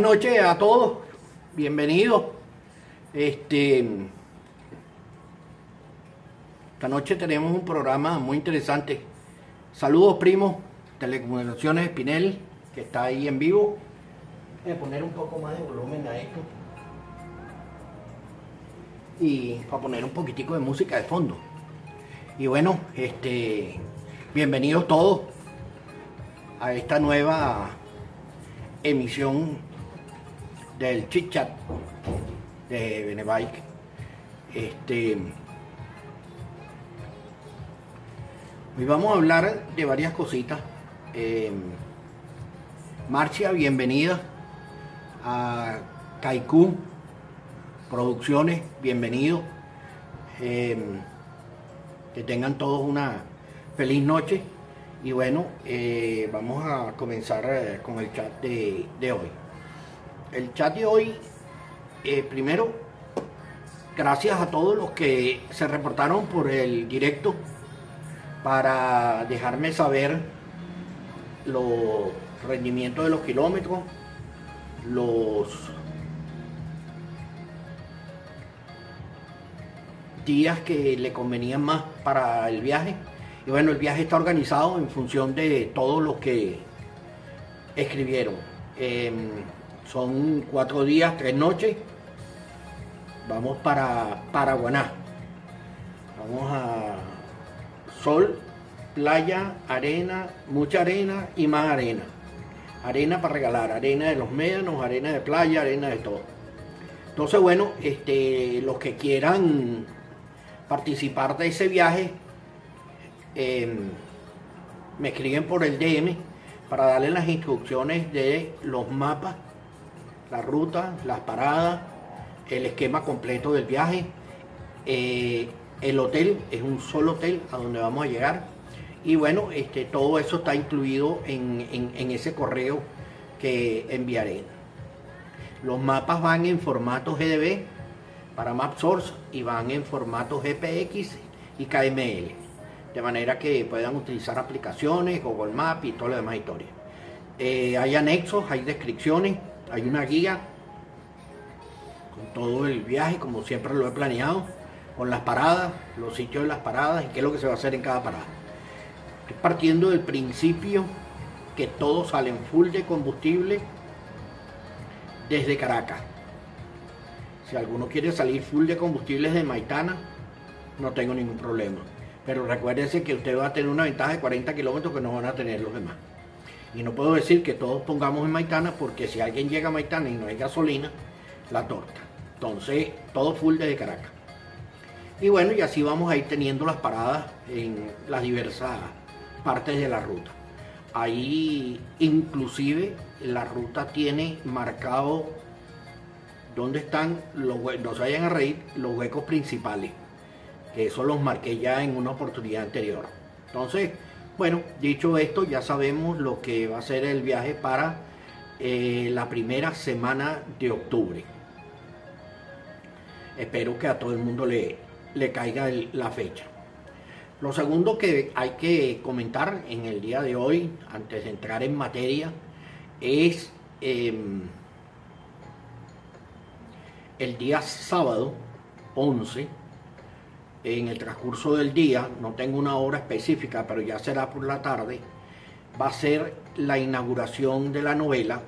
Buenas noches a todos, bienvenidos. Este, esta noche tenemos un programa muy interesante. Saludos, primos, Telecomunicaciones Espinel, que está ahí en vivo. Voy a poner un poco más de volumen a esto. Y para poner un poquitico de música de fondo. Y bueno, este, bienvenidos todos a esta nueva emisión del chit chat de Benebike. Este, hoy vamos a hablar de varias cositas. Eh, Marcia, bienvenida a Kaiku Producciones, bienvenido. Eh, que tengan todos una feliz noche. Y bueno, eh, vamos a comenzar eh, con el chat de, de, hoy. El chat de hoy, eh, primero, gracias a todos los que se reportaron por el directo para dejarme saber los rendimientos de los kilómetros, los días que le convenían más para el viaje. Y bueno, el viaje está organizado en función de todos los que escribieron. Eh, son cuatro días, tres noches. Vamos para Paraguaná. Vamos a sol, playa, arena, mucha arena y más arena. Arena para regalar, arena de los médanos, arena de playa, arena de todo. Entonces, bueno, este, los que quieran participar de ese viaje, eh, me escriben por el DM para darles las instrucciones de los mapas, la ruta, las paradas, el esquema completo del viaje. Eh, el hotel es un solo hotel a donde vamos a llegar. Y bueno, este, todo eso está incluido en, en, ese correo que enviaré. Los mapas van en formato GDB para MapSource y van en formato GPX y KML. De manera que puedan utilizar aplicaciones, Google Maps y toda la demás historia. Eh, hay anexos, hay descripciones, hay una guía con todo el viaje, como siempre lo he planeado, con las paradas, los sitios de las paradas y qué es lo que se va a hacer en cada parada. Estoy partiendo del principio que todos salen full de combustible desde Caracas. Si alguno quiere salir full de combustibles de Maitana, no tengo ningún problema. Pero recuérdense que usted va a tener una ventaja de 40 kilómetros que no van a tener los demás. Y no puedo decir que todos pongamos en Maitana porque si alguien llega a Maitana y no hay gasolina, la torta. Entonces, todo full desde Caracas. Y bueno, y así vamos a ir teniendo las paradas en las diversas partes de la ruta. Ahí inclusive la ruta tiene marcado dónde están los no se vayan a reír, los huecos principales, que eso los marqué ya en una oportunidad anterior. Entonces, bueno, dicho esto, ya sabemos lo que va a ser el viaje para eh, la primera semana de octubre. Espero que a todo el mundo le, le caiga la fecha. Lo segundo que hay que comentar en el día de hoy, antes de entrar en materia, es eh, el día sábado 11, en el transcurso del día, no tengo una hora específica, pero ya será por la tarde, va a ser la inauguración de la novela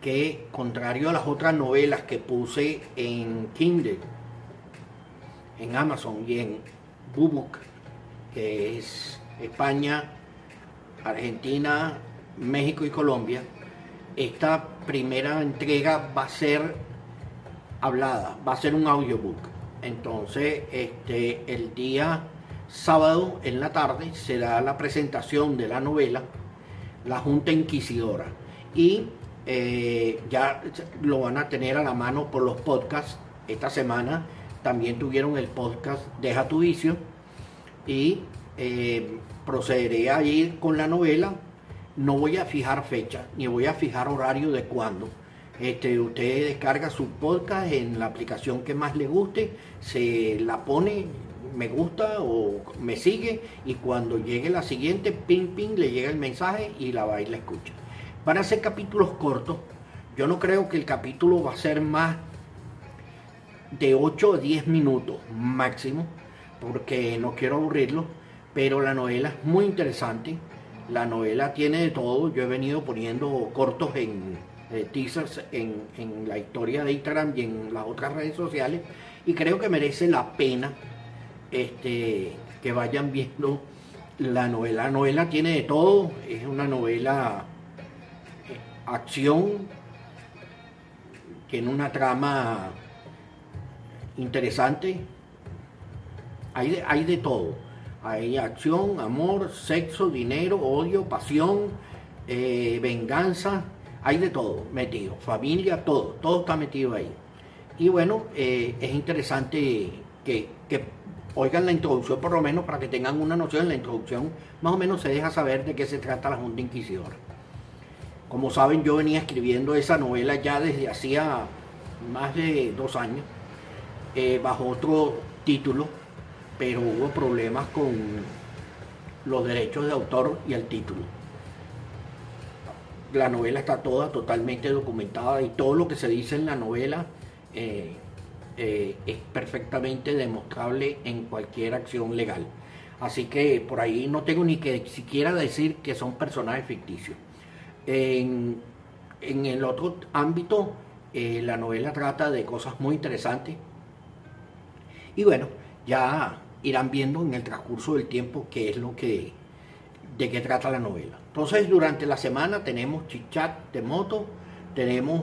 que, contrario a las otras novelas que puse en Kindle, en Amazon y en Bubuk, que es España, Argentina, México y Colombia, esta primera entrega va a ser hablada, va a ser un audiobook. Entonces, este, el día sábado en la tarde será la presentación de la novela La Junta Inquisidora. Y eh, ya lo van a tener a la mano por los podcasts. Esta semana también tuvieron el podcast Deja tu vicio. Y eh, procederé a ir con la novela. No voy a fijar fecha, ni voy a fijar horario de cuándo este, usted descarga su podcast en la aplicación que más le guste, se la pone, me gusta o me sigue y cuando llegue la siguiente, ping ping, le llega el mensaje y la va y la escucha. Van a ser capítulos cortos, Yo no creo que el capítulo va a ser más de 8 o 10 minutos máximo, porque no quiero aburrirlo, pero la novela es muy interesante. La novela tiene de todo. Yo he venido poniendo cortos en eh, teasers en, en la historia de Instagram y en las otras redes sociales y creo que merece la pena este, que vayan viendo la novela. La novela tiene de todo, es una novela eh, acción, tiene una trama interesante, hay de, hay de todo. Hay acción, amor, sexo, dinero, odio, pasión, eh, venganza, hay de todo metido, familia, todo, todo está metido ahí. Y bueno, eh, es interesante que, oigan la introducción por lo menos para que tengan una noción. En la introducción más o menos se deja saber de qué se trata la Junta Inquisidora. Como saben, yo venía escribiendo esa novela ya desde hacía más de dos años, eh, bajo otro título, pero hubo problemas con los derechos de autor y el título la novela está toda totalmente documentada y todo lo que se dice en la novela eh, eh, es perfectamente demostrable en cualquier acción legal. Así que por ahí no tengo ni que siquiera decir que son personajes ficticios. En, el otro ámbito, eh, la novela trata de cosas muy interesantes. Y bueno, ya irán viendo en el transcurso del tiempo qué es lo que, de qué trata la novela. Entonces, durante la semana tenemos chichat de moto, tenemos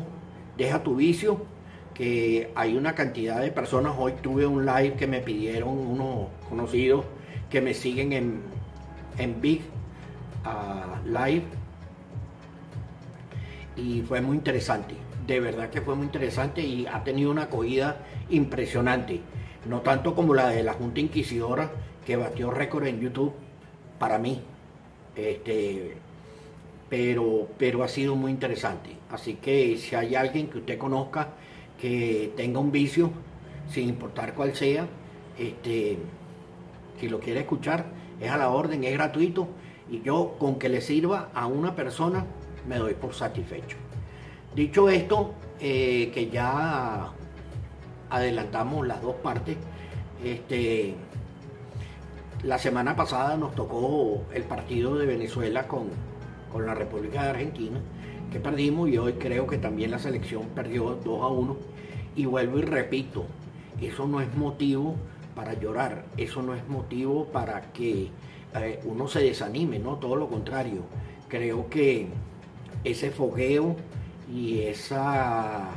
Deja tu vicio, que hay una cantidad de personas. Hoy tuve un live que me pidieron unos conocidos que me siguen en, en Big ah, Live. Y fue muy interesante. De verdad que fue muy interesante y ha tenido una acogida impresionante. No tanto como la de la Junta Inquisidora, que batió récord en YouTube para mí. Este, pero, pero ha sido muy interesante. Así que si hay alguien que usted conozca que tenga un vicio, sin importar cuál sea, este, si lo quiere escuchar, es a la orden, es gratuito y yo con que le sirva a una persona me doy por satisfecho. Dicho esto, eh, que ya adelantamos las dos partes, este, la semana pasada nos tocó el partido de Venezuela con, con la República de Argentina que perdimos y hoy creo que también la selección perdió 2 a 1. Y vuelvo y repito, eso no es motivo para llorar, eso no es motivo para que eh, uno se desanime, no, todo lo contrario. Creo que ese fogueo y esa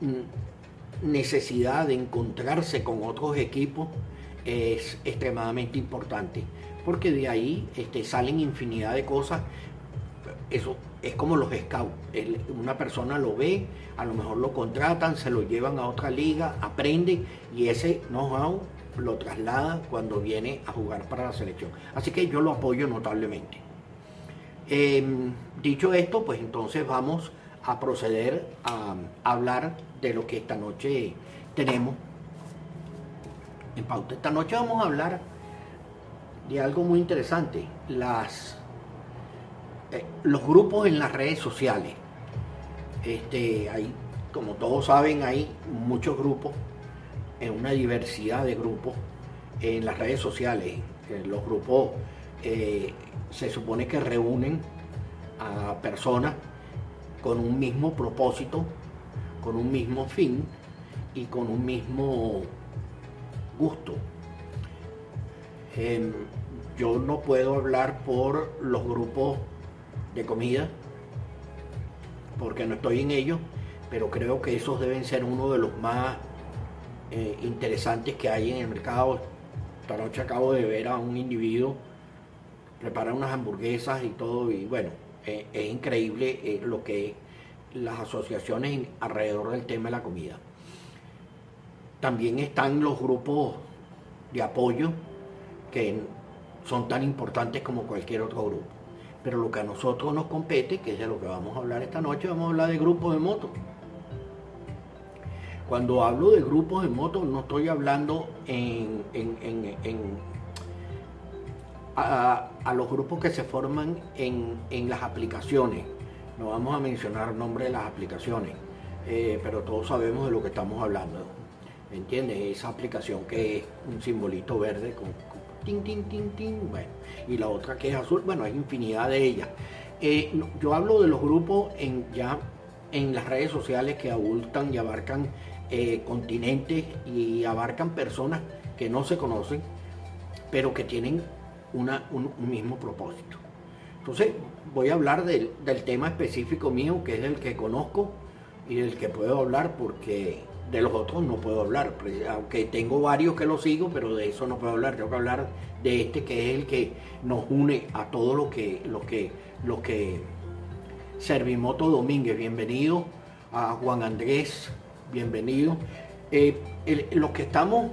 mm, necesidad de encontrarse con otros equipos es extremadamente importante, porque de ahí este, salen infinidad de cosas. Eso es como los scouts. una persona lo ve, a lo mejor lo contratan, se lo llevan a otra liga, aprende y ese know-how lo traslada cuando viene a jugar para la selección. Así que yo lo apoyo notablemente. Em, dicho esto, pues entonces vamos a proceder a, hablar de lo que esta noche tenemos Esta noche vamos a hablar de algo muy interesante, las eh, los grupos en las redes sociales. Este, hay, como todos saben, hay muchos grupos, en una diversidad de grupos en las redes sociales. Eh, los grupos eh, se supone que reúnen a personas con un mismo propósito, con un mismo fin y con un mismo gusto. Em, yo no puedo hablar por los grupos de comida, porque no estoy en ello, pero creo que esos deben ser uno de los más eh, interesantes que hay en el mercado. Esta noche acabo de ver a un individuo preparar unas hamburguesas y todo, y bueno, eh, es increíble eh, lo que las asociaciones alrededor del tema de la comida. También están los grupos de apoyo que son tan importantes como cualquier otro grupo. Pero lo que a nosotros nos compete, que es de lo que vamos a hablar esta noche, vamos a hablar de grupos de motos. Cuando hablo de grupos de motos, no estoy hablando en, a, los grupos que se forman en, las aplicaciones, no vamos a mencionar nombre de las aplicaciones, eh, pero todos sabemos de lo que estamos hablando. ¿Entiendes? Esa aplicación que es un simbolito verde con, tin, tin, tin, tin, bueno, y la otra que es azul, bueno, hay infinidad de ellas. Eh, yo hablo de los grupos en ya en las redes sociales que abultan y abarcan eh, continentes y abarcan personas que no se conocen, pero que tienen una, un, mismo propósito. Entonces, voy a hablar del, del tema específico mío, que es el que conozco y del que puedo hablar porque de los otros no puedo hablar, aunque tengo varios que lo sigo, pero de eso no puedo hablar, tengo que hablar de este que es el que nos une a todo lo que, lo que, lo que Servimoto Domínguez, bienvenido, a Juan Andrés, bienvenido. Eh, los que estamos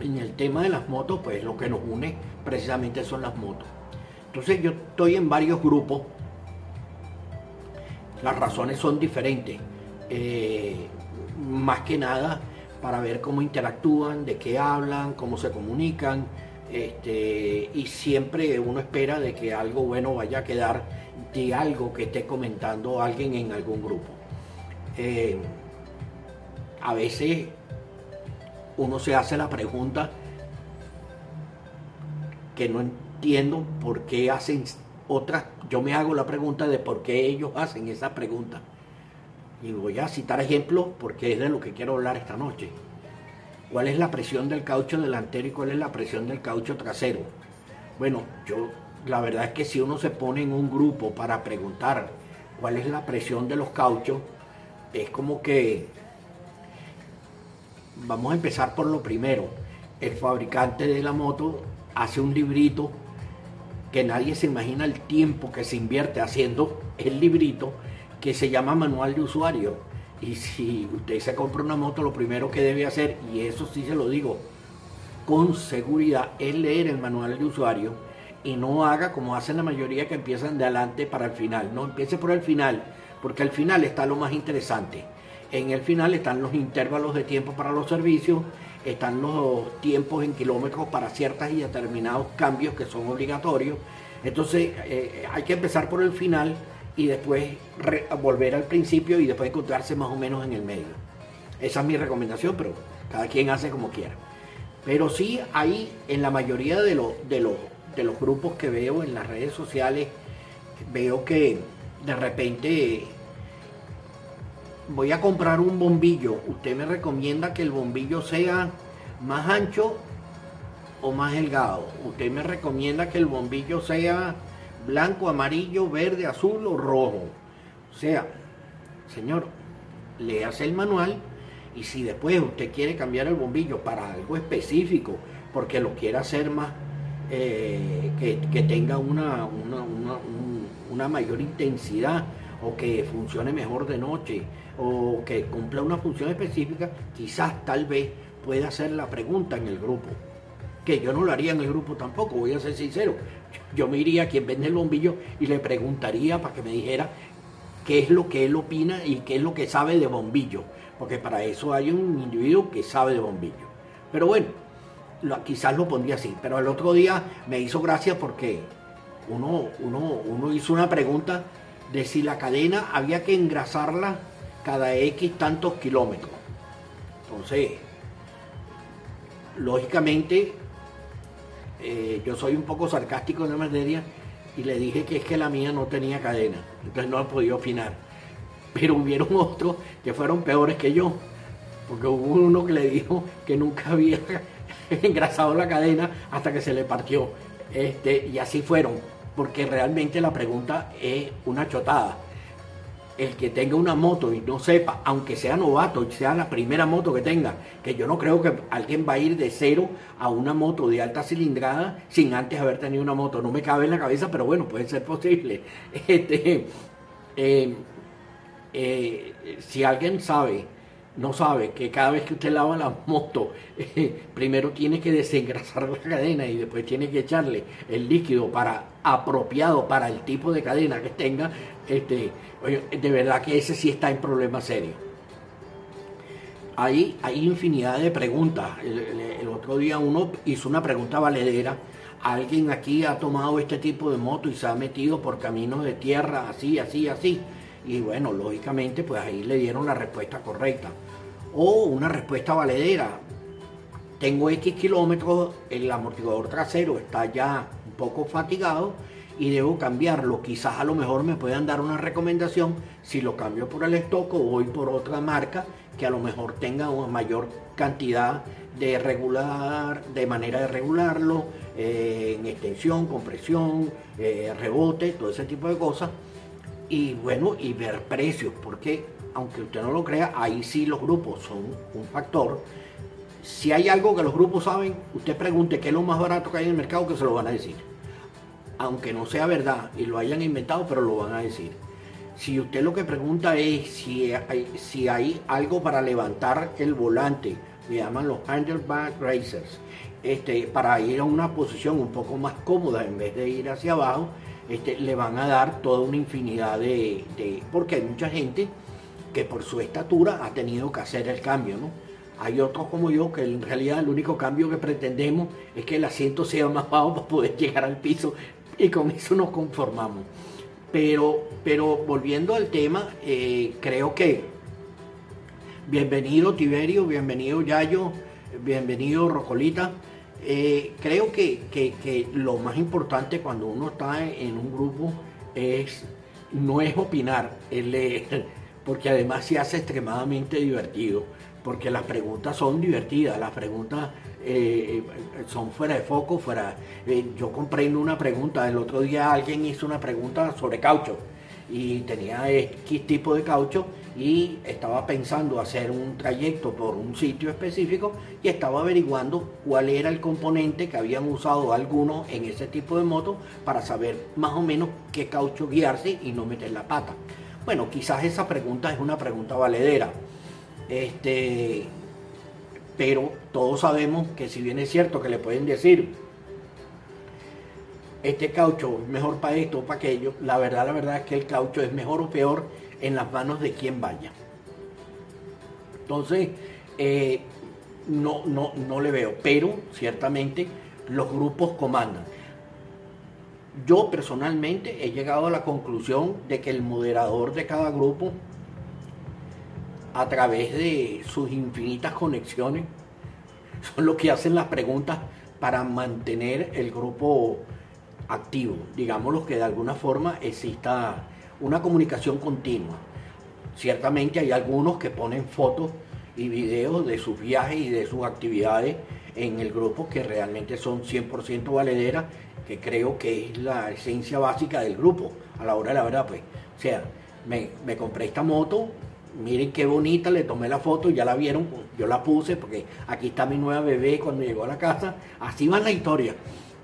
en el tema de las motos, pues lo que nos une precisamente son las motos. Entonces yo estoy en varios grupos, las razones son diferentes. Eh, más que nada para ver cómo interactúan, de qué hablan, cómo se comunican, este, y siempre uno espera de que algo bueno vaya a quedar de algo que esté comentando alguien en algún grupo. Eh, a veces uno se hace la pregunta que no entiendo por qué hacen otras, yo me hago la pregunta de por qué ellos hacen esa pregunta y voy a citar ejemplos porque es de lo que quiero hablar esta noche. ¿Cuál es la presión del caucho delantero y cuál es la presión del caucho trasero? Bueno, yo la verdad es que si uno se pone en un grupo para preguntar cuál es la presión de los cauchos, es como que vamos a empezar por lo primero. El fabricante de la moto hace un librito que nadie se imagina el tiempo que se invierte haciendo el librito que se llama manual de usuario. Y si usted se compra una moto, lo primero que debe hacer, y eso sí se lo digo con seguridad, es leer el manual de usuario y no haga como hacen la mayoría que empiezan de adelante para el final. No empiece por el final, porque al final está lo más interesante. En el final están los intervalos de tiempo para los servicios, están los tiempos en kilómetros para ciertas y determinados cambios que son obligatorios. Entonces eh, hay que empezar por el final y después volver al principio y después encontrarse más o menos en el medio. Esa es mi recomendación, pero cada quien hace como quiera. Pero sí hay en la mayoría de, los de, los, de los grupos que veo en las redes sociales, veo que de repente voy a comprar un bombillo. Usted me recomienda que el bombillo sea más ancho o más delgado. Usted me recomienda que el bombillo sea blanco, amarillo, verde, azul o rojo. O sea, señor, hace el manual y si después usted quiere cambiar el bombillo para algo específico, porque lo quiere hacer más, eh, que, tenga una, una, mayor intensidad o que funcione mejor de noche o que cumpla una función específica, quizás tal vez pueda hacer la pregunta en el grupo. Que yo no lo haría en el grupo tampoco, voy a ser sincero yo me iría a quien vende el bombillo y le preguntaría para que me dijera qué es lo que él opina y qué es lo que sabe de bombillo, porque para eso hay un individuo que sabe de bombillo. Pero bueno, quizás lo pondría así, pero el otro día me hizo gracia porque uno, uno, uno hizo una pregunta de si la cadena había que engrasarla cada X tantos kilómetros. Entonces, lógicamente eh, yo soy un poco sarcástico en la materia y le dije que es que la mía no tenía cadena, entonces no podido opinar. Pero hubieron otros que fueron peores que yo, porque hubo uno que le dijo que nunca había engrasado la cadena hasta que se le partió. Este, y así fueron, porque realmente la pregunta es una chotada el que tenga una moto y no sepa, aunque sea novato, sea la primera moto que tenga, que yo no creo que alguien va a ir de cero a una moto de alta cilindrada sin antes haber tenido una moto. No me cabe en la cabeza, pero bueno, puede ser posible. Este, eh, eh, si alguien sabe, no sabe que cada vez que usted lava la moto, primero tiene que desengrasar la cadena y después tiene que echarle el líquido para apropiado para el tipo de cadena que tenga, este, de verdad que ese sí está en problema serio. Hay, hay infinidad de preguntas. El, otro día uno hizo una pregunta valedera alguien aquí ha tomado este tipo de moto y se ha metido por caminos de tierra, así, así, así. Y bueno, lógicamente, pues ahí le dieron la respuesta correcta. O una respuesta valedera. Tengo X kilómetros, el amortiguador trasero está ya poco fatigado y debo cambiarlo. Quizás a lo mejor me puedan dar una recomendación si lo cambio por el stock o voy por otra marca que a lo mejor tenga una mayor cantidad de regular, de manera de regularlo, eh, en extensión, compresión, eh, rebote, todo ese tipo de cosas. Y bueno, y ver precios, porque aunque usted no lo crea, ahí sí los grupos son un factor. Si hay algo que los grupos saben, usted pregunte qué es lo más barato que hay en el mercado, que se lo van a decir. Aunque no sea verdad y lo hayan inventado, pero lo van a decir. Si usted lo que pregunta es si hay, algo para levantar el volante, me llaman los handlebar racers, este, para ir a una posición un poco más cómoda en vez de ir hacia abajo, este, le van a dar toda una infinidad de, porque hay mucha gente que por su estatura ha tenido que hacer el cambio, ¿no? Hay otros como yo que en realidad el único cambio que pretendemos es que el asiento sea más bajo para poder llegar al piso y con eso nos conformamos. Pero, pero volviendo al tema, eh, creo que bienvenido Tiberio, bienvenido Yayo, bienvenido Rocolita. Eh, creo que, lo más importante cuando uno está en un grupo es no es opinar, leer, porque además se hace extremadamente divertido, porque las preguntas son divertidas, las preguntas eh, son fuera de foco, fuera. Eh, yo comprendo una pregunta, el otro día alguien hizo una pregunta sobre caucho y tenía X tipo de caucho y estaba pensando hacer un trayecto por un sitio específico y estaba averiguando cuál era el componente que habían usado algunos en ese tipo de moto para saber más o menos qué caucho guiarse y no meter la pata. Bueno, quizás esa pregunta es una pregunta valedera. Este, pero todos sabemos que si bien es cierto que le pueden decir este caucho es mejor para esto o para aquello, la verdad, la verdad es que el caucho es mejor o peor en las manos de quien vaya. Entonces, eh, no, no, no le veo, pero ciertamente los grupos comandan. Yo personalmente he llegado a la conclusión de que el moderador de cada grupo, a través de sus infinitas conexiones, son los que hacen las preguntas para mantener el grupo activo, digámoslo que de alguna forma exista una comunicación continua. Ciertamente hay algunos que ponen fotos y videos de sus viajes y de sus actividades en el grupo que realmente son 100% valederas, que creo que es la esencia básica del grupo a la hora de la verdad. Pues. Sea, me, me compré esta moto, miren qué bonita, le tomé la foto, ya la vieron, yo la puse porque aquí está mi nueva bebé cuando llegó a la casa, así va la historia.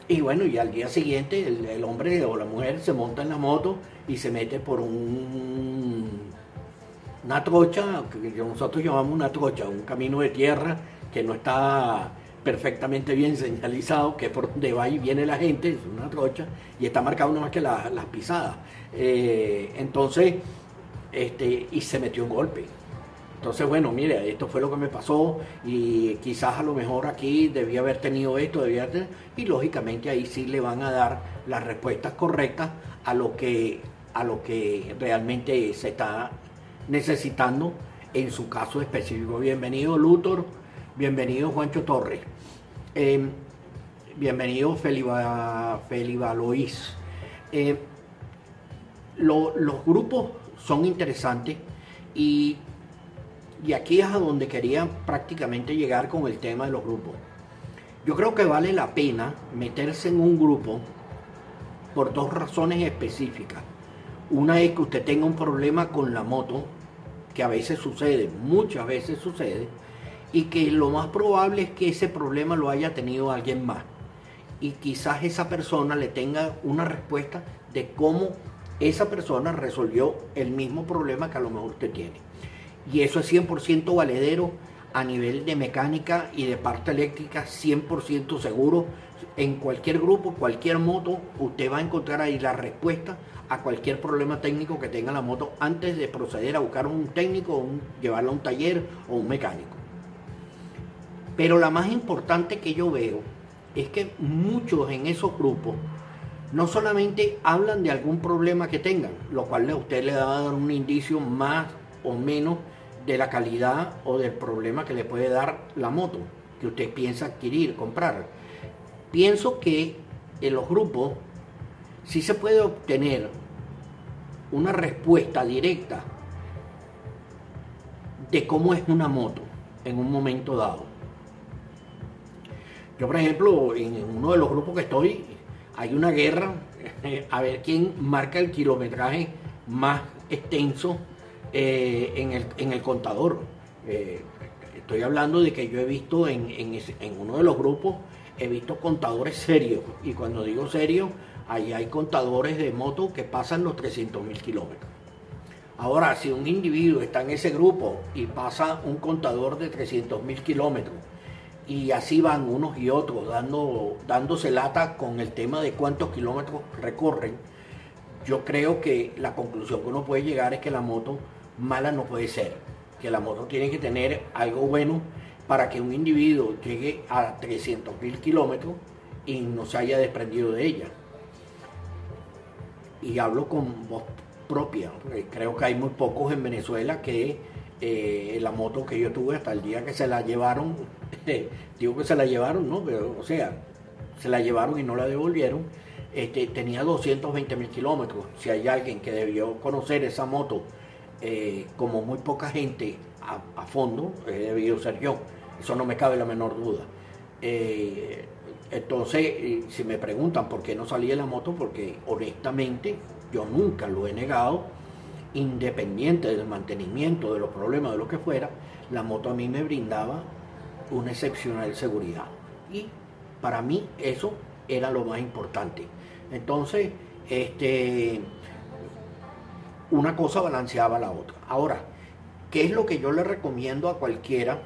Y bueno, y al día siguiente el, hombre o la mujer se monta en la moto y se mete por un, una trocha, que nosotros llamamos una trocha, un camino de tierra que no está perfectamente bien señalizado, que por donde va y viene la gente, es una trocha, y está marcado no más que las pisadas. Eh, entonces, este, y se metió un golpe. Entonces, bueno, mire, esto fue lo que me pasó y quizás a lo mejor aquí debía haber tenido esto, debía y lógicamente ahí sí le van a dar las respuestas correctas a lo que, a lo que realmente se está necesitando en su caso específico. Bienvenido Luthor, bienvenido Juancho Torres, em, bienvenido Feliba, Feliba Lois. Em, los grupos son interesantes y y aquí es a donde quería prácticamente llegar con el tema de los grupos. Yo creo que vale la pena meterse en un grupo por dos razones específicas. Una es que usted tenga un problema con la moto, que a veces sucede, muchas veces sucede, y que lo más probable es que ese problema lo haya tenido alguien más. Y quizás esa persona le tenga una respuesta de cómo esa persona resolvió el mismo problema que a lo mejor usted tiene y eso es 100% valedero a nivel de mecánica y de parte eléctrica, 100% seguro. En cualquier grupo, cualquier moto, usted va a encontrar ahí la respuesta a cualquier problema técnico que tenga la moto antes de proceder a buscar un técnico, un, llevarla a un taller o un mecánico. Pero la más importante que yo veo es que muchos en esos grupos no solamente hablan de algún problema que tengan, lo cual a usted le va a dar un indicio más o menos de la calidad o del problema que le puede dar la moto que usted piensa adquirir, comprar. Pienso que en los grupos sí se puede obtener una respuesta directa de cómo es una moto en un momento dado. Yo, por ejemplo, en uno de los grupos que estoy, hay una guerra a ver quién marca el kilometraje más extenso eh, en, el, contador. Eh, estoy hablando de que yo he visto en, en, uno de los grupos, he visto contadores serios. Y cuando digo serios, ahí hay contadores de moto que pasan los 300 mil kilómetros. Ahora, si un individuo está en ese grupo y pasa un contador de 300 mil kilómetros, y así van unos y otros dando, dándose lata con el tema de cuántos kilómetros recorren, yo creo que la conclusión que uno puede llegar es que la moto mala no puede ser, que la moto tiene que tener algo bueno para que un individuo llegue a 300 mil kilómetros y no se haya desprendido de ella. Y hablo con voz propia. Creo que hay muy pocos en Venezuela que eh, la moto que yo tuve hasta el día que se la llevaron, digo que se la llevaron, ¿no? Pero, o sea, se la llevaron y no la devolvieron. Este, tenía 220 mil kilómetros. Si hay alguien que debió conocer esa moto eh, como muy poca gente a, fondo, he debido ser yo. Eso no me cabe la menor duda. Eh, entonces, si me preguntan por qué no salí de la moto, porque honestamente yo nunca lo he negado, independiente del mantenimiento, de los problemas, de lo que fuera, la moto a mí me brindaba una excepcional seguridad. Y para mí eso era lo más importante. Entonces, este, una cosa balanceaba la otra. Ahora, ¿qué es lo que yo le recomiendo a cualquiera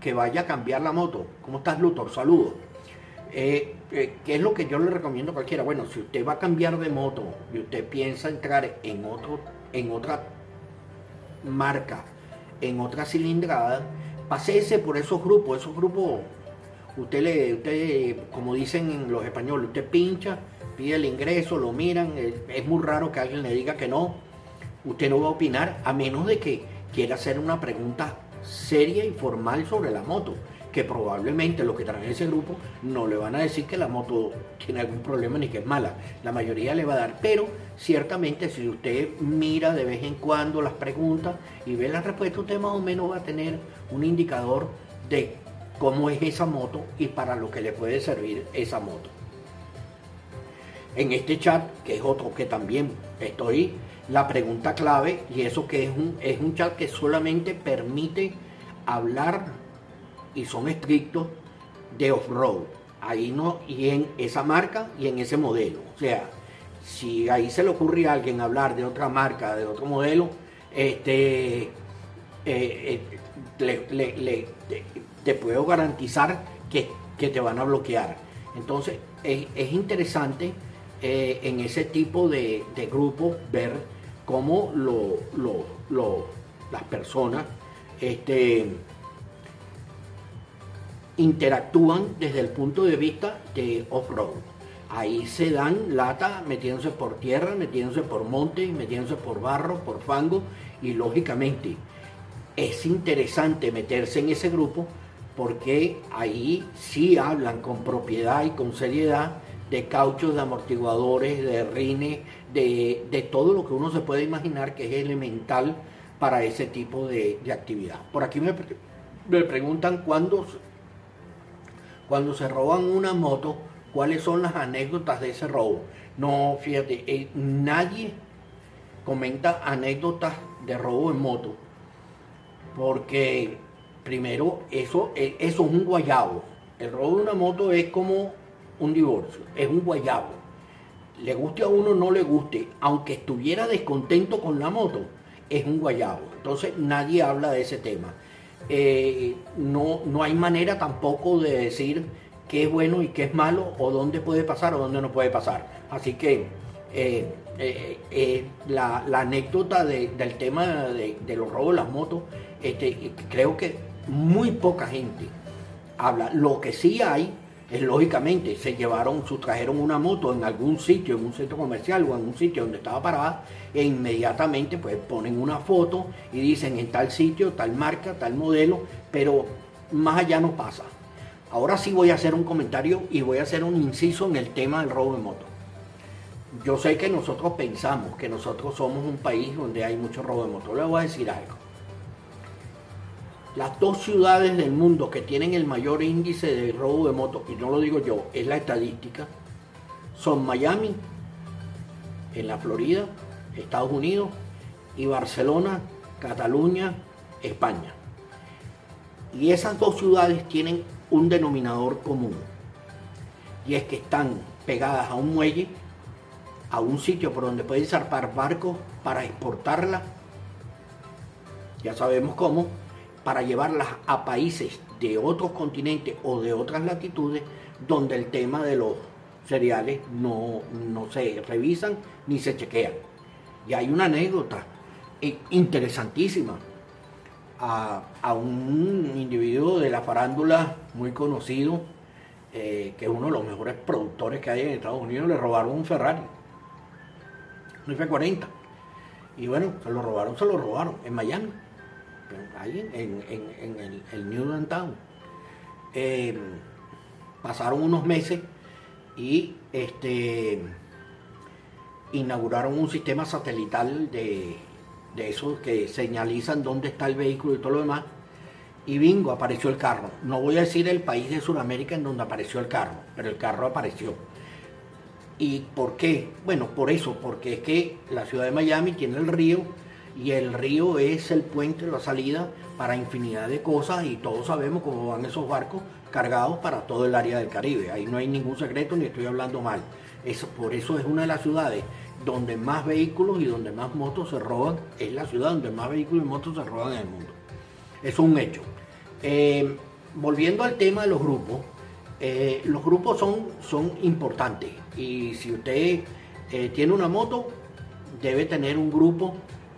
que vaya a cambiar la moto? ¿Cómo estás, Luthor? Saludos. Eh, eh, ¿Qué es lo que yo le recomiendo a cualquiera? Bueno, si usted va a cambiar de moto y usted piensa entrar en, otro, en otra marca, en otra cilindrada, paséese por esos grupos. Esos grupos, usted le, usted, como dicen en los españoles, usted pincha, pide el ingreso, lo miran. Es muy raro que alguien le diga que no. Usted no va a opinar a menos de que quiera hacer una pregunta seria y formal sobre la moto que probablemente los que traen ese grupo no le van a decir que la moto tiene algún problema ni que es mala. La mayoría le va a dar, pero ciertamente si usted mira de vez en cuando las preguntas y ve la respuesta, usted más o menos va a tener un indicador de cómo es esa moto y para lo que le puede servir esa moto. En este chat, que es otro que también estoy, la pregunta clave, y eso que es un, es un chat que solamente permite hablar y son estrictos de off-road. Ahí no, y en esa marca y en ese modelo. O sea, si ahí se le ocurre a alguien hablar de otra marca, de otro modelo, este, eh, eh, le, te, puedo garantizar que, te van a bloquear. Entonces, es, interesante eh, en ese tipo de, de grupos ver cómo lo, las personas este, interactúan desde el punto de vista de off-road. Ahí se dan lata metiéndose por tierra, metiéndose por monte, metiéndose por barro, por fango y lógicamente es interesante meterse en ese grupo porque ahí sí hablan con propiedad y con seriedad de cauchos, de amortiguadores, de rines, de, todo lo que uno se puede imaginar que es elemental para ese tipo de, actividad. Por aquí me, me preguntan cuándo cuando se roban una moto, cuáles son las anécdotas de ese robo. No, fíjate, eh, nadie comenta anécdotas de robo en moto, porque primero eso, eh, eso es un guayabo. El robo de una moto es como un divorcio, es un guayabo. Le guste a uno no le guste, aunque estuviera descontento con la moto, es un guayabo. Entonces nadie habla de ese tema. Eh, no, no hay manera tampoco de decir qué es bueno y qué es malo, o dónde puede pasar o dónde no puede pasar. Así que eh, eh, la, anécdota del tema de, los robos de las motos, este, creo que muy poca gente habla. Lo que sí hay es lógicamente, se llevaron, sustrajeron una moto en algún sitio, en un centro comercial o en un sitio donde estaba parada, e inmediatamente pues ponen una foto y dicen en tal sitio, tal marca, tal modelo, pero más allá no pasa. Ahora sí voy a hacer un comentario y voy a hacer un inciso en el tema del robo de moto. Yo sé que nosotros pensamos que nosotros somos un país donde hay mucho robo de moto. Le voy a decir algo. Las dos ciudades del mundo que tienen el mayor índice de robo de motos, y no lo digo yo, es la estadística, son Miami, en la Florida, Estados Unidos, y Barcelona, Cataluña, España. Y esas dos ciudades tienen un denominador común, y es que están pegadas a un muelle, a un sitio por donde pueden zarpar barcos para exportarla, ya sabemos cómo, para llevarlas a países de otros continentes o de otras latitudes donde el tema de los cereales no, se revisan ni se chequean. Y hay una anécdota interesantísima a, un individuo de la farándula muy conocido, eh, que es uno de los mejores productores que hay en Estados Unidos, le robaron un Ferrari, un F-40. Y bueno, se lo robaron, se lo robaron en Miami ahí en, el, New Downtown. Em, pasaron unos meses y este, inauguraron un sistema satelital de, de esos que señalizan dónde está el vehículo y todo lo demás. Y bingo, apareció el carro. No voy a decir el país de Sudamérica en donde apareció el carro, pero el carro apareció. ¿Y por qué? Bueno, por eso, porque es que la ciudad de Miami tiene el río y el río es el puente, la salida para infinidad de cosas y todos sabemos cómo van esos barcos cargados para todo el área del Caribe. Ahí no hay ningún secreto ni estoy hablando mal. Eso, por eso es una de las ciudades donde más vehículos y donde más motos se roban. Es la ciudad donde más vehículos y motos se roban en el mundo. Es un hecho. Eh, volviendo al tema de los grupos, eh, los grupos son, son importantes y si usted eh, tiene una moto, debe tener un grupo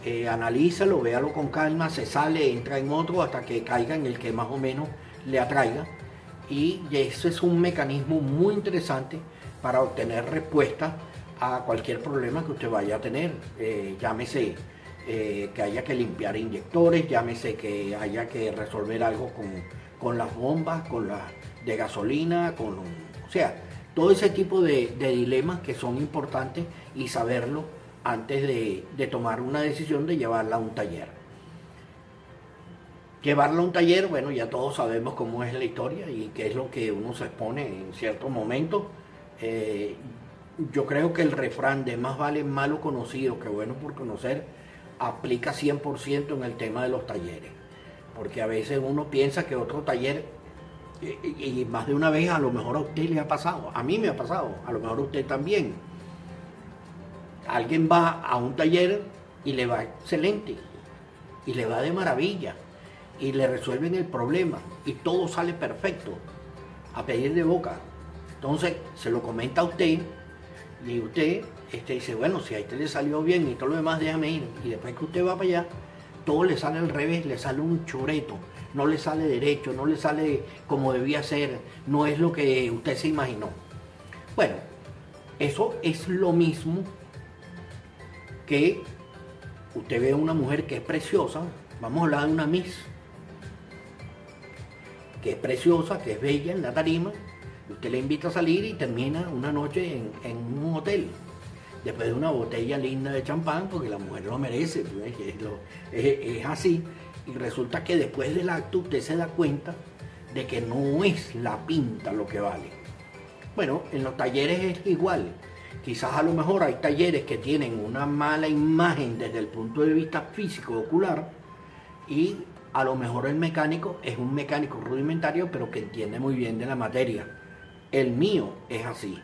eh, analízalo, véalo con calma, se sale, entra en otro hasta que caiga en el que más o menos le atraiga. Y ese es un mecanismo muy interesante para obtener respuesta a cualquier problema que usted vaya a tener. Eh, llámese eh, que haya que limpiar inyectores, llámese que haya que resolver algo con, las bombas, con las de gasolina, con, o sea, todo ese tipo de dilemas que son importantes y saberlo antes de, tomar una decisión de llevarla a un taller. Llevarla a un taller, bueno, ya todos sabemos cómo es la historia y qué es lo que uno se expone en ciertos momentos. Eh, yo creo que el refrán de más vale malo conocido que bueno por conocer aplica 100% en el tema de los talleres. Porque a veces uno piensa que otro taller, y, y más de una vez a lo mejor a usted le ha pasado, a mí me ha pasado, a lo mejor a usted también alguien va a un taller y le va excelente, y le va de maravilla, y le resuelven el problema, y todo sale perfecto, a pedir de boca. Entonces se lo comenta a usted, y usted este, dice, bueno, si a usted le salió bien y todo lo demás, déjame ir. Y después que usted va para allá, todo le sale al revés, le sale un chureto, no le sale derecho, no le sale como debía ser, no es lo que usted se imaginó. Bueno, eso es lo mismo que usted ve a una mujer que es preciosa, vamos a hablar de una Miss, que es preciosa, que es bella en la tarima, usted le invita a salir y termina una noche en, un hotel, después de una botella linda de champán, porque la mujer lo merece, pues, es, así, y resulta que después del acto usted se da cuenta de que no es la pinta lo que vale. Bueno, en los talleres es igual. Quizás a lo mejor hay talleres que tienen una mala imagen desde el punto de vista físico ocular y a lo mejor el mecánico es un mecánico rudimentario pero que entiende muy bien de la materia. El mío es así.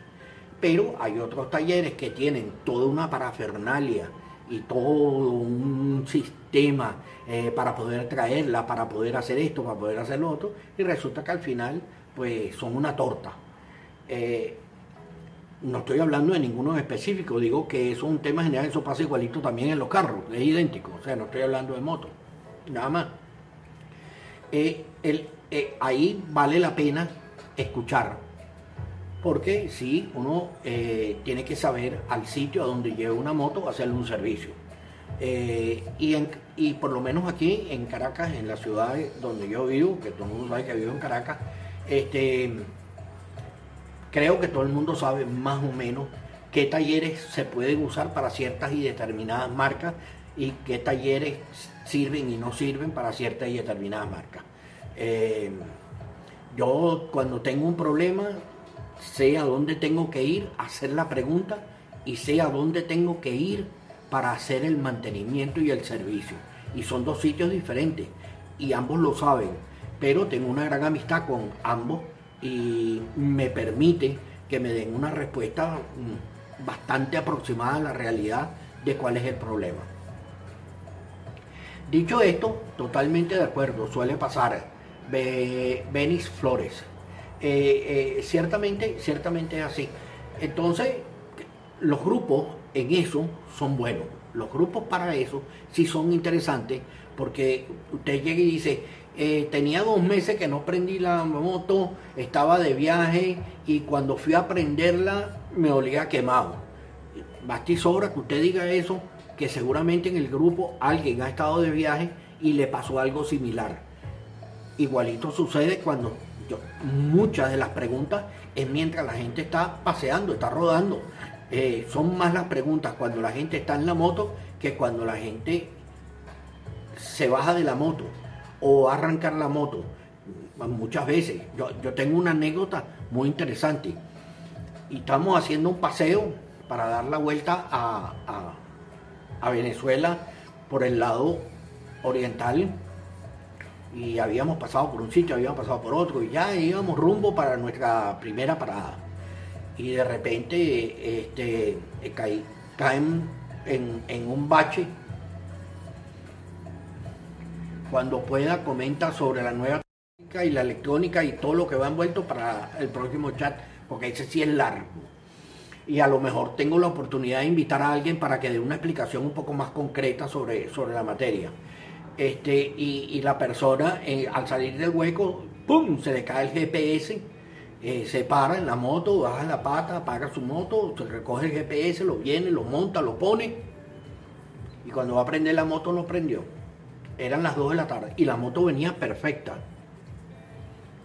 Pero hay otros talleres que tienen toda una parafernalia y todo un sistema eh, para poder traerla, para poder hacer esto, para poder hacer lo otro, y resulta que al final pues son una torta. Eh, no estoy hablando de ninguno específico, digo que eso es un tema general, eso pasa igualito también en los carros, es idéntico, o sea, no estoy hablando de motos, nada más. Eh, eh, ahí vale la pena escuchar porque sí, uno eh, tiene que saber al sitio a donde lleva una moto hacerle un servicio. Y, y por lo menos aquí en Caracas, en la ciudad donde yo vivo, que todo el mundo sabe que vivo en Caracas, este, creo que todo el mundo sabe más o menos qué talleres se pueden usar para ciertas y determinadas marcas y qué talleres sirven y no sirven para ciertas y determinadas marcas. Eh, yo cuando tengo un problema sé a dónde tengo que ir a hacer la pregunta y sé a dónde tengo que ir para hacer el mantenimiento y el servicio. Y son dos sitios diferentes y ambos lo saben, pero tengo una gran amistad con ambos y me permite que me den una respuesta mm, bastante aproximada a la realidad de cuál es el problema. Dicho esto, totalmente de acuerdo, suele pasar. Benis Flores. Eh, eh, ciertamente, ciertamente es así. Entonces, los grupos en eso son buenos. Los grupos para eso sí son interesantes porque usted llega y dice, eh, tenía dos meses que no prendí la moto, estaba de viaje y cuando fui a prenderla me olía quemado. Basta y sobra que usted diga eso, que seguramente en el grupo alguien ha estado de viaje y le pasó algo similar. Igualito sucede cuando yo, muchas de las preguntas es mientras la gente está paseando, está rodando. Eh, son más las preguntas cuando la gente está en la moto que cuando la gente se baja de la moto o arrancar la moto. Muchas veces. Yo, tengo una anécdota muy interesante. Y estamos haciendo un paseo para dar la vuelta a, a, Venezuela por el lado oriental y habíamos pasado por un sitio, habíamos pasado por otro y ya íbamos rumbo para nuestra primera parada. Y de repente este, caen en, en, un bache. Cuando pueda comenta sobre la nueva y la electrónica y todo lo que va envuelto para el próximo chat, porque ese sí es largo y a lo mejor tengo la oportunidad de invitar a alguien para que dé una explicación un poco más concreta sobre, sobre la materia. Este, y, la persona eh, al salir del hueco, ¡pum! se le cae el GPS, eh, se para en la moto, baja la pata, apaga su moto, se recoge el GPS, lo viene, lo monta, lo pone. Y cuando va a prender la moto no prendió. Eran las 2 de la tarde y la moto venía perfecta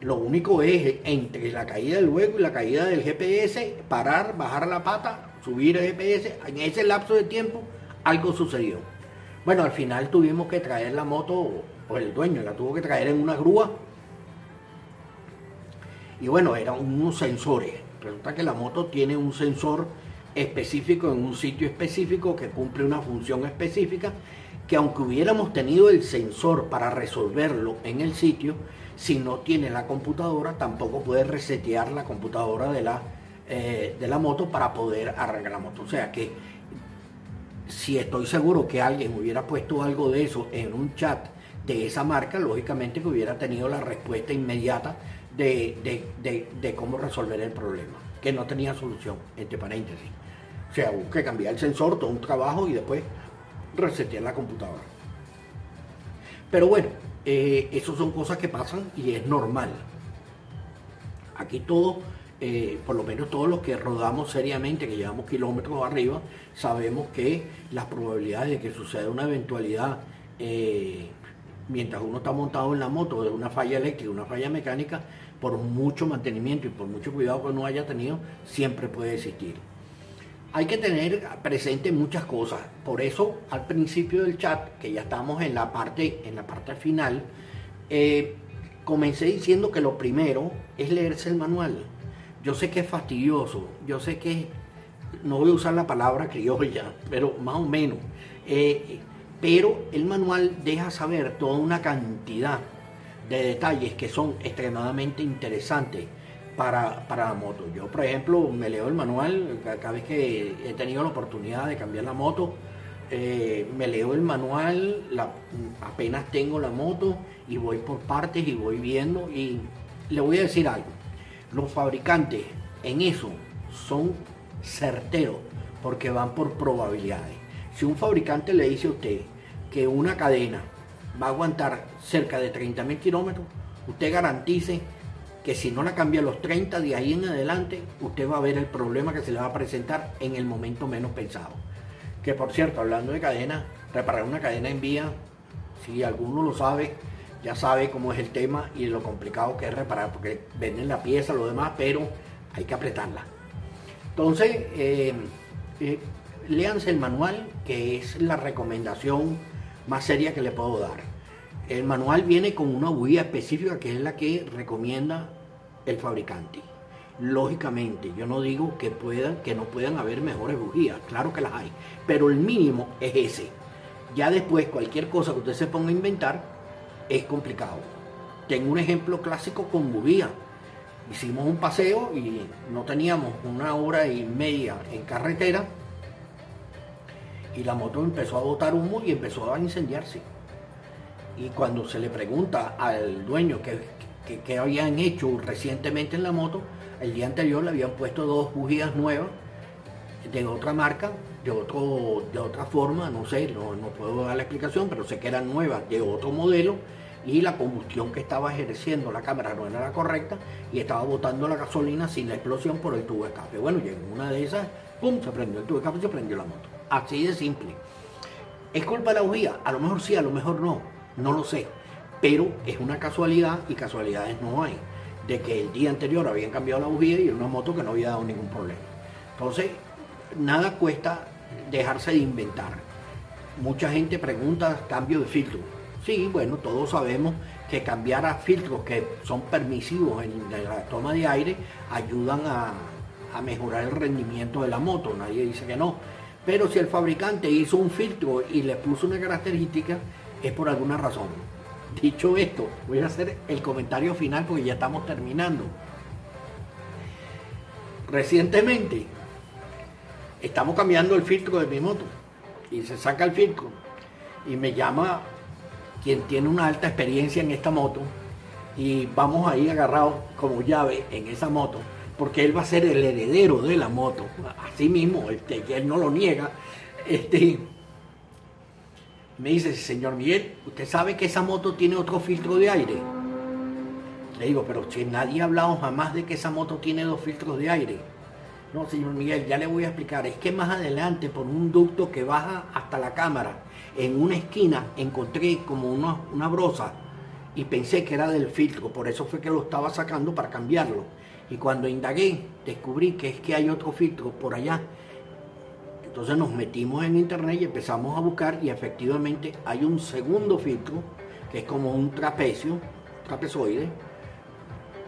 lo único es entre la caída del hueco y la caída del GPS, parar, bajar la pata, subir el GPS. En ese lapso de tiempo algo sucedió. Bueno, al final tuvimos que traer la moto, o el dueño la tuvo que traer en una grúa. Y bueno, eran unos sensores. Resulta que la moto tiene un sensor específico en un sitio específico que cumple una función específica que aunque hubiéramos tenido el sensor para resolverlo en el sitio, si no tiene la computadora, tampoco puede resetear la computadora de la, eh, de la moto para poder arrancar la moto. O sea que si estoy seguro que alguien hubiera puesto algo de eso en un chat de esa marca, lógicamente que hubiera tenido la respuesta inmediata de, cómo resolver el problema, que no tenía solución, entre paréntesis. O sea, hubo que cambiar el sensor, todo un trabajo y después resetear la computadora. Pero bueno, eh, eso son cosas que pasan y es normal. Aquí todos, eh, por lo menos todos los que rodamos seriamente, que llevamos kilómetros arriba, sabemos que las probabilidades de que suceda una eventualidad eh, mientras uno está montado en la moto de una falla eléctrica, una falla mecánica, por mucho mantenimiento y por mucho cuidado que uno haya tenido, siempre puede existir hay que tener presente muchas cosas. Por eso, al principio del chat, que ya estamos en la parte, en la parte final, eh, comencé diciendo que lo primero es leerse el manual. Yo sé que es fastidioso, yo sé que no voy a usar la palabra criolla, pero más o menos. Eh, pero el manual deja saber toda una cantidad de detalles que son extremadamente interesantes para, la moto. Yo, por ejemplo, me leo el manual cada vez que he tenido la oportunidad de cambiar la moto. Eh, me leo el manual, apenas tengo la moto y voy por partes y voy viendo. Y le voy a decir algo, los fabricantes en eso son certeros porque van por probabilidades. Si un fabricante le dice a usted que una cadena va a aguantar cerca de 30 mil kilómetros, usted garantice que si no la cambia a los 30 de ahí en adelante, usted va a ver el problema que se le va a presentar en el momento menos pensado. Que por cierto, hablando de cadena, reparar una cadena en vía, si alguno lo sabe, ya sabe cómo es el tema y lo complicado que es reparar, porque venden la pieza, lo demás, pero hay que apretarla. Entonces, eh, eh, léanse el manual, que es la recomendación más seria que le puedo dar. El manual viene con una bujía específica que es la que recomienda el fabricante. Lógicamente, yo no digo que puedan, que no puedan haber mejores bujías, claro que las hay, pero el mínimo es ese. Ya después cualquier cosa que usted se ponga a inventar es complicado. Tengo un ejemplo clásico con bujía. Hicimos un paseo y no teníamos una hora y media en carretera y la moto empezó a botar humo y empezó a incendiarse. Y cuando se le pregunta al dueño qué, habían hecho recientemente en la moto, el día anterior le habían puesto dos bujías nuevas de otra marca, de, otro, de otra forma, no sé, no, no puedo dar la explicación, pero sé que eran nuevas de otro modelo y la combustión que estaba ejerciendo la cámara no era la correcta y estaba botando la gasolina sin la explosión por el tubo de escape. Bueno, llegó una de esas, ¡pum! se prendió el tubo de escape y se prendió la moto. Así de simple. ¿Es culpa de la bujía? A lo mejor sí, a lo mejor no, no lo sé. Pero es una casualidad y casualidades no hay. De que el día anterior habían cambiado la bujía y era una moto que no había dado ningún problema. Entonces, nada cuesta dejarse de inventar. Mucha gente pregunta cambio de filtro. Sí, bueno, todos sabemos que cambiar a filtros que son permisivos en la toma de aire ayudan a, a mejorar el rendimiento de la moto. Nadie dice que no pero si el fabricante hizo un filtro y le puso una característica, es por alguna razón. Dicho esto, voy a hacer el comentario final porque ya estamos terminando. Recientemente estamos cambiando el filtro de mi moto y se saca el filtro y me llama quien tiene una alta experiencia en esta moto y vamos ahí agarrados como llave en esa moto porque él va a ser el heredero de la moto, así mismo, este, él no lo niega. Este, me dice, señor Miguel, ¿usted sabe que esa moto tiene otro filtro de aire? Le digo, pero si nadie ha hablado jamás de que esa moto tiene dos filtros de aire. No, señor Miguel, ya le voy a explicar. Es que más adelante, por un ducto que baja hasta la cámara, en una esquina encontré como una, una brosa y pensé que era del filtro. Por eso fue que lo estaba sacando para cambiarlo y cuando indagué, descubrí que es que hay otro filtro por allá. Entonces nos metimos en internet y empezamos a buscar y efectivamente hay un segundo filtro que es como un trapecio, trapezoide,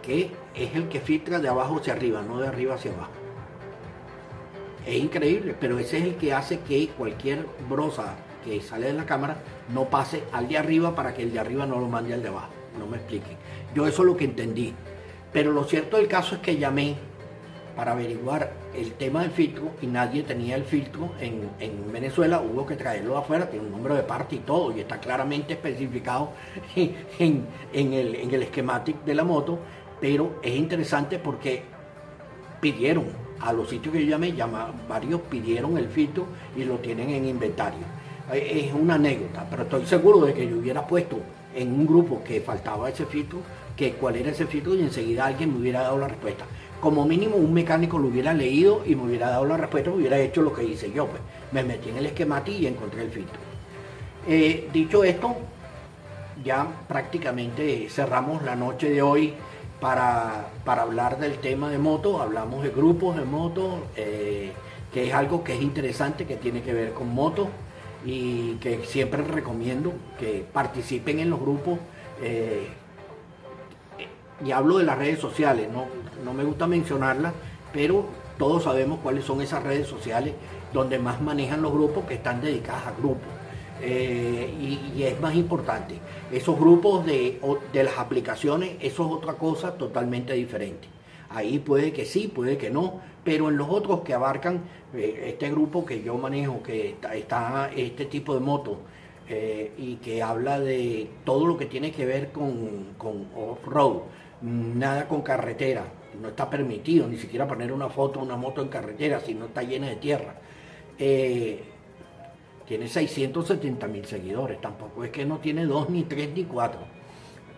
que es el que filtra de abajo hacia arriba, no de arriba hacia abajo. Es increíble, pero ese es el que hace que cualquier brosa que sale de la cámara no pase al de arriba para que el de arriba no lo mande al de abajo. No me expliquen. Yo eso es lo que entendí. Pero lo cierto del caso es que llamé para averiguar el tema del filtro y nadie tenía el filtro en, Venezuela, hubo que traerlo afuera, tiene un número de parte y todo, y está claramente especificado en, el, en el esquematic de la moto, pero es interesante porque pidieron, a los sitios que yo llamé, varios pidieron el filtro y lo tienen en inventario. Es una anécdota, pero estoy seguro de que yo hubiera puesto en un grupo que faltaba ese filtro, que cuál era ese filtro y enseguida alguien me hubiera dado la respuesta. Como mínimo un mecánico lo hubiera leído y me hubiera dado la respuesta, me hubiera hecho lo que hice yo. Pues. Me metí en el esquemati y encontré el filtro. Eh, dicho esto, ya prácticamente cerramos la noche de hoy para, hablar del tema de moto. Hablamos de grupos de moto, eh, que es algo que es interesante, que tiene que ver con moto y que siempre recomiendo que participen en los grupos. Eh, y hablo de las redes sociales, no, no me gusta mencionarlas, pero todos sabemos cuáles son esas redes sociales donde más manejan los grupos que están dedicados a grupos. Eh, y, es más importante, esos grupos de, las aplicaciones, eso es otra cosa totalmente diferente. Ahí puede que sí, puede que no, pero en los otros que abarcan eh, este grupo que yo manejo, que está, este tipo de motos, eh, y que habla de todo lo que tiene que ver con, con off-road, nada con carretera, no está permitido ni siquiera poner una foto una moto en carretera si no está llena de tierra. Eh, tiene 670 mil seguidores, tampoco es que no tiene dos, ni tres, ni cuatro.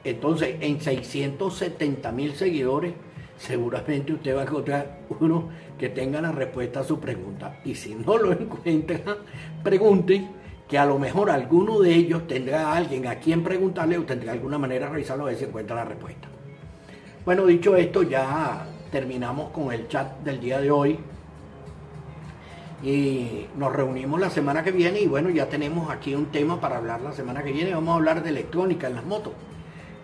Entonces, en 670 mil seguidores, seguramente usted va a encontrar uno que tenga la respuesta a su pregunta. Y si no lo encuentra, pregunte que a lo mejor alguno de ellos tendrá a alguien a quien preguntarle o tendrá alguna manera de revisarlo a ver si encuentra la respuesta. Bueno, dicho esto, ya terminamos con el chat del día de hoy. Y nos reunimos la semana que viene y bueno, ya tenemos aquí un tema para hablar la semana que viene. Vamos a hablar de electrónica en las motos.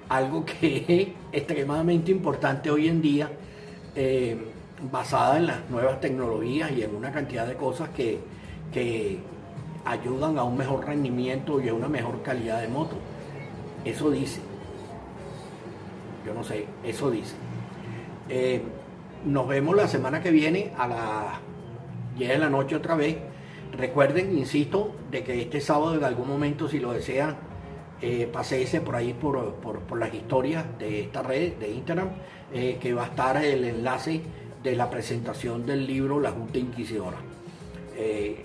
Algo que es extremadamente importante hoy en día, eh, basada en las nuevas tecnologías y en una cantidad de cosas que, que ayudan a un mejor rendimiento y a una mejor calidad de moto. Eso dice. Yo no sé, eso dice. Eh, nos vemos la semana que viene a las 10 de la noche otra vez. Recuerden, insisto, de que este sábado en algún momento, si lo desean, eh, paséese por ahí por, las historias de esta red de Instagram, eh, que va a estar el enlace de la presentación del libro La Junta Inquisidora. Eh,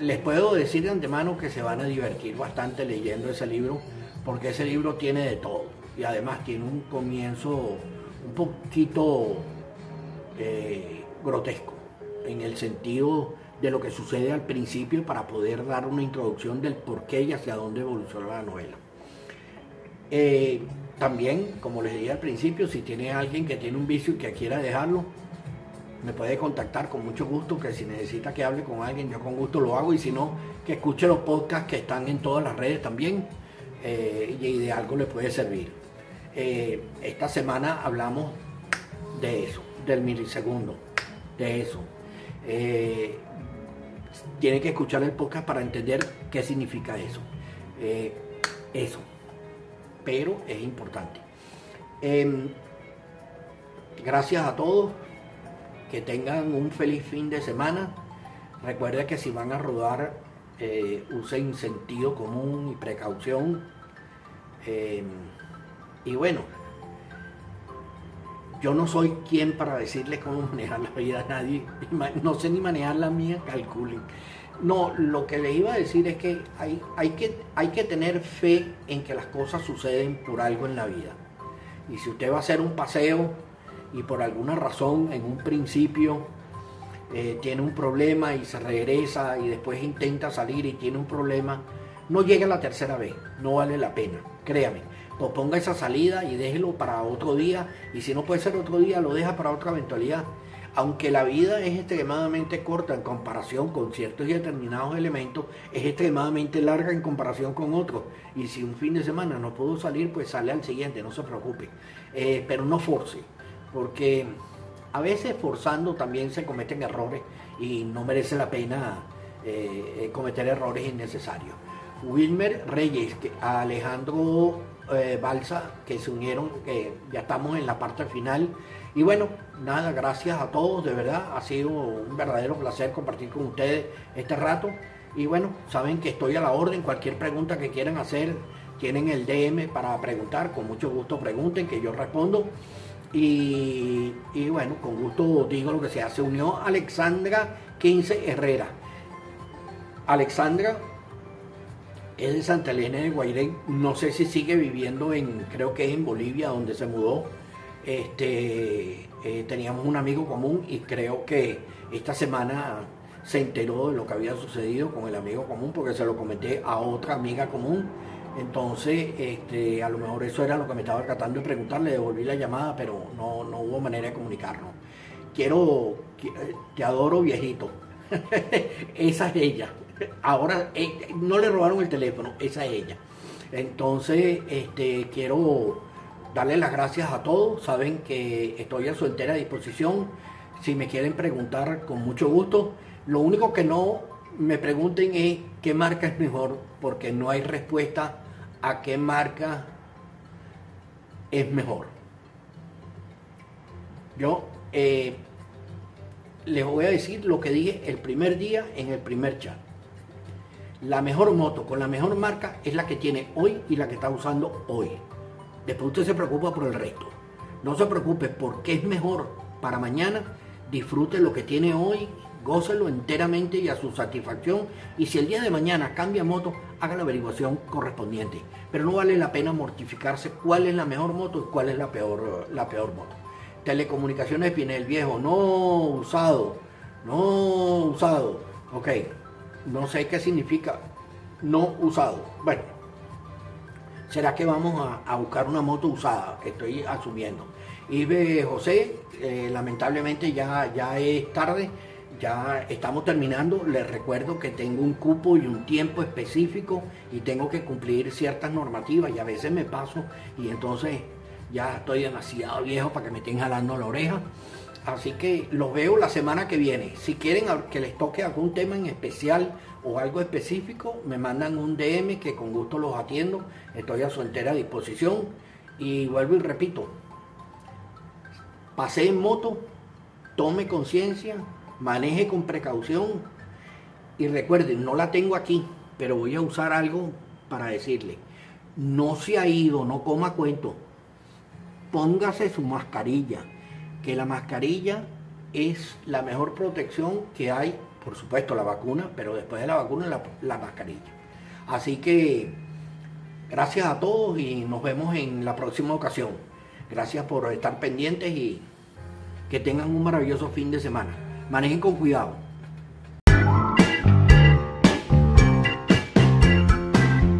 les puedo decir de antemano que se van a divertir bastante leyendo ese libro, porque ese libro tiene de todo y además tiene un comienzo un poquito eh, grotesco en el sentido de lo que sucede al principio para poder dar una introducción del por qué y hacia dónde evoluciona la novela. Eh, también, como les dije al principio, si tiene alguien que tiene un vicio y que quiera dejarlo, me puede contactar con mucho gusto, que si necesita que hable con alguien, yo con gusto lo hago, y si no, que escuche los podcasts que están en todas las redes también, eh, y de algo le puede servir. Esta semana hablamos de eso del milisegundo, de eso. Eh, tiene que escuchar el podcast para entender qué significa eso. Eh, eso. Pero es importante. Em, gracias a todos. Que tengan un feliz fin de semana. Recuerden que si van a rodar, eh, usen sentido común y precaución. Y bueno, yo no soy quien para decirle cómo manejar la vida a nadie, no sé ni manejar la mía, calculen. No, lo que le iba a decir es que hay, hay que hay que tener fe en que las cosas suceden por algo en la vida. Y si usted va a hacer un paseo y por alguna razón en un principio eh, tiene un problema y se regresa y después intenta salir y tiene un problema, no llegue la tercera vez, no vale la pena, créame ponga esa salida y déjelo para otro día. Y si no puede ser otro día, lo deja para otra eventualidad. Aunque la vida es extremadamente corta en comparación con ciertos y determinados elementos, es extremadamente larga en comparación con otros. Y si un fin de semana no pudo salir, pues sale al siguiente, no se preocupe. Eh, pero no force, porque a veces forzando también se cometen errores y no merece la pena eh, cometer errores innecesarios. Wilmer Reyes, Alejandro eh, Balsa que se unieron, que ya estamos en la parte final. Y bueno, nada, gracias a todos, de verdad, ha sido un verdadero placer compartir con ustedes este rato. Y bueno, saben que estoy a la orden, cualquier pregunta que quieran hacer, tienen el DM para preguntar, con mucho gusto pregunten, que yo respondo. Y, y bueno, con gusto digo lo que sea. Se unió Alexandra 15 Herrera. Alexandra es de Santa Elena de Guairén, no sé si sigue viviendo en, creo que es en Bolivia, donde se mudó. Este, eh, teníamos un amigo común y creo que esta semana se enteró de lo que había sucedido con el amigo común porque se lo comenté a otra amiga común. Entonces, este, a lo mejor eso era lo que me estaba tratando de preguntar, le devolví la llamada, pero no, no hubo manera de comunicarnos. Quiero, te adoro viejito. Esa es ella. Ahora eh, no le robaron el teléfono, esa es ella. Entonces, este, quiero darle las gracias a todos. Saben que estoy a su entera disposición. Si me quieren preguntar, con mucho gusto. Lo único que no me pregunten es qué marca es mejor, porque no hay respuesta a qué marca es mejor. Yo eh, les voy a decir lo que dije el primer día en el primer chat la mejor moto con la mejor marca es la que tiene hoy y la que está usando hoy. Después usted se preocupa por el resto. No se preocupe porque es mejor para mañana. Disfrute lo que tiene hoy, gócelo enteramente y a su satisfacción. Y si el día de mañana cambia moto, haga la averiguación correspondiente. Pero no vale la pena mortificarse cuál es la mejor moto y cuál es la peor, la peor moto. Telecomunicaciones el Viejo, no usado, no usado. Ok, no sé qué significa no usado. Bueno, ¿será que vamos a, buscar una moto usada? Estoy asumiendo. Y José, eh, lamentablemente ya, ya es tarde ya estamos terminando. Les recuerdo que tengo un cupo y un tiempo específico y tengo que cumplir ciertas normativas y a veces me paso y entonces ya estoy demasiado viejo para que me estén jalando la oreja. Así que los veo la semana que viene. Si quieren que les toque algún tema en especial o algo específico, me mandan un DM que con gusto los atiendo. Estoy a su entera disposición. Y vuelvo y repito, pasé en moto, tome conciencia, maneje con precaución y recuerden, no la tengo aquí, pero voy a usar algo para decirle, no se ha ido, no coma cuento, póngase su mascarilla, que la mascarilla es la mejor protección que hay, por supuesto la vacuna, pero después de la vacuna la, la mascarilla. Así que gracias a todos y nos vemos en la próxima ocasión. Gracias por estar pendientes y que tengan un maravilloso fin de semana. Manejen con cuidado.